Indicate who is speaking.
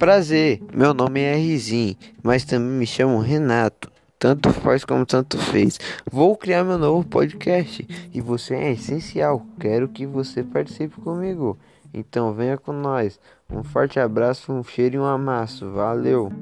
Speaker 1: Prazer, meu nome é Rizin, mas também me chamo Renato. Tanto faz como tanto fez. Vou criar meu novo podcast e você é essencial. Quero que você participe comigo. Então venha com nós. Um forte abraço, um cheiro e um amasso. Valeu!